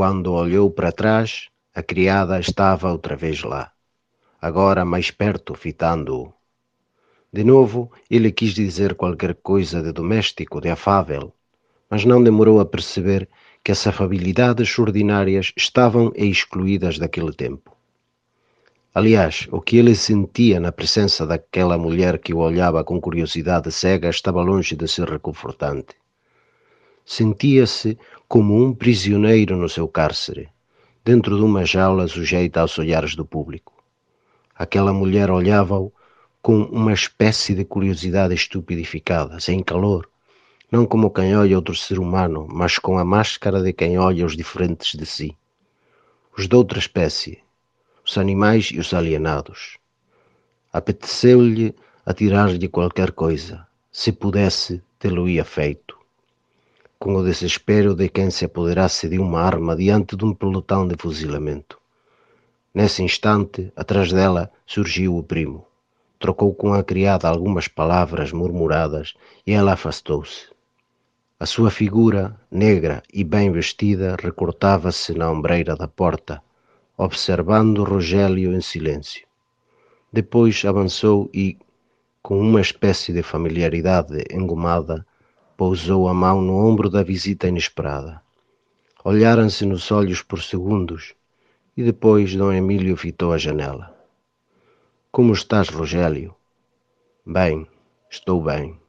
quando olhou para trás, a criada estava outra vez lá, agora mais perto, fitando-o. De novo, ele quis dizer qualquer coisa de doméstico, de afável, mas não demorou a perceber que as afabilidades ordinárias estavam excluídas daquele tempo. Aliás, o que ele sentia na presença daquela mulher que o olhava com curiosidade cega estava longe de ser reconfortante. Sentia-se como um prisioneiro no seu cárcere, dentro de uma jaula sujeita aos olhares do público. Aquela mulher olhava-o com uma espécie de curiosidade estupidificada, sem calor, não como quem olha outro ser humano, mas com a máscara de quem olha os diferentes de si. Os de outra espécie, os animais e os alienados. Apeteceu-lhe atirar-lhe qualquer coisa, se pudesse, tê-lo-ia feito. Com o desespero de quem se apoderasse de uma arma diante de um pelotão de fuzilamento. Nesse instante, atrás dela, surgiu o primo. Trocou com a criada algumas palavras murmuradas e ela afastou-se. A sua figura, negra e bem vestida, recortava-se na ombreira da porta, observando Rogélio em silêncio. Depois avançou e, com uma espécie de familiaridade engomada, pousou a mão no ombro da visita inesperada. Olharam-se nos olhos por segundos e depois Dom Emílio fitou a janela. Como estás, Rogélio? Bem, estou bem.